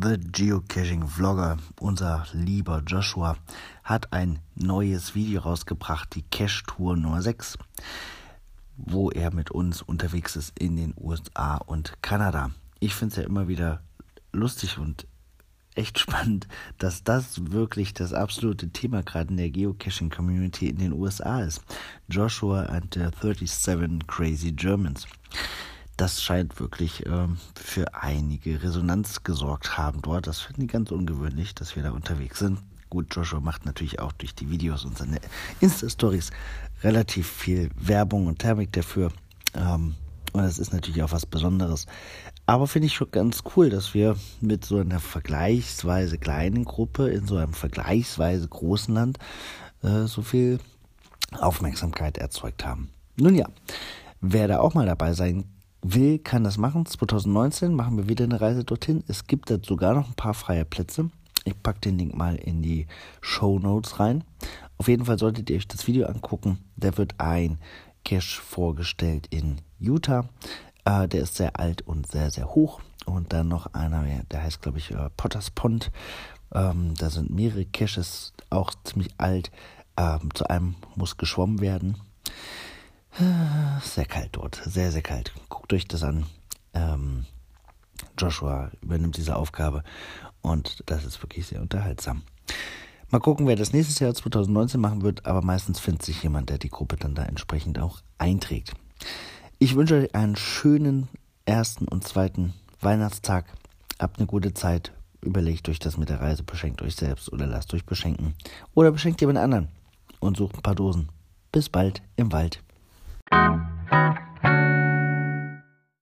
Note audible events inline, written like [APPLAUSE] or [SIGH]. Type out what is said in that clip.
The Geocaching Vlogger, unser lieber Joshua, hat ein neues Video rausgebracht, die Cache Tour Nummer 6, wo er mit uns unterwegs ist in den USA und Kanada. Ich finde es ja immer wieder lustig und echt [LAUGHS] spannend, dass das wirklich das absolute Thema gerade in der Geocaching Community in den USA ist. Joshua and the 37 Crazy Germans das scheint wirklich ähm, für einige Resonanz gesorgt haben dort. Das finde ich ganz ungewöhnlich, dass wir da unterwegs sind. Gut, Joshua macht natürlich auch durch die Videos und seine Insta-Stories relativ viel Werbung und Thermik dafür. Ähm, und das ist natürlich auch was Besonderes. Aber finde ich schon ganz cool, dass wir mit so einer vergleichsweise kleinen Gruppe in so einem vergleichsweise großen Land äh, so viel Aufmerksamkeit erzeugt haben. Nun ja, wer da auch mal dabei sein will, kann das machen. 2019 machen wir wieder eine Reise dorthin. Es gibt da sogar noch ein paar freie Plätze. Ich packe den Link mal in die Show Notes rein. Auf jeden Fall solltet ihr euch das Video angucken. Da wird ein Cache vorgestellt in Utah. Äh, der ist sehr alt und sehr, sehr hoch. Und dann noch einer, der heißt, glaube ich, äh, Potters Pond. Ähm, da sind mehrere Caches, auch ziemlich alt. Ähm, zu einem muss geschwommen werden. Sehr kalt dort, sehr, sehr kalt. Guckt euch das an. Ähm, Joshua übernimmt diese Aufgabe und das ist wirklich sehr unterhaltsam. Mal gucken, wer das nächstes Jahr 2019 machen wird, aber meistens findet sich jemand, der die Gruppe dann da entsprechend auch einträgt. Ich wünsche euch einen schönen ersten und zweiten Weihnachtstag. Habt eine gute Zeit. Überlegt euch das mit der Reise, beschenkt euch selbst oder lasst euch beschenken. Oder beschenkt jemand anderen und sucht ein paar Dosen. Bis bald im Wald.